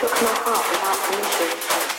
shook my heart without permission.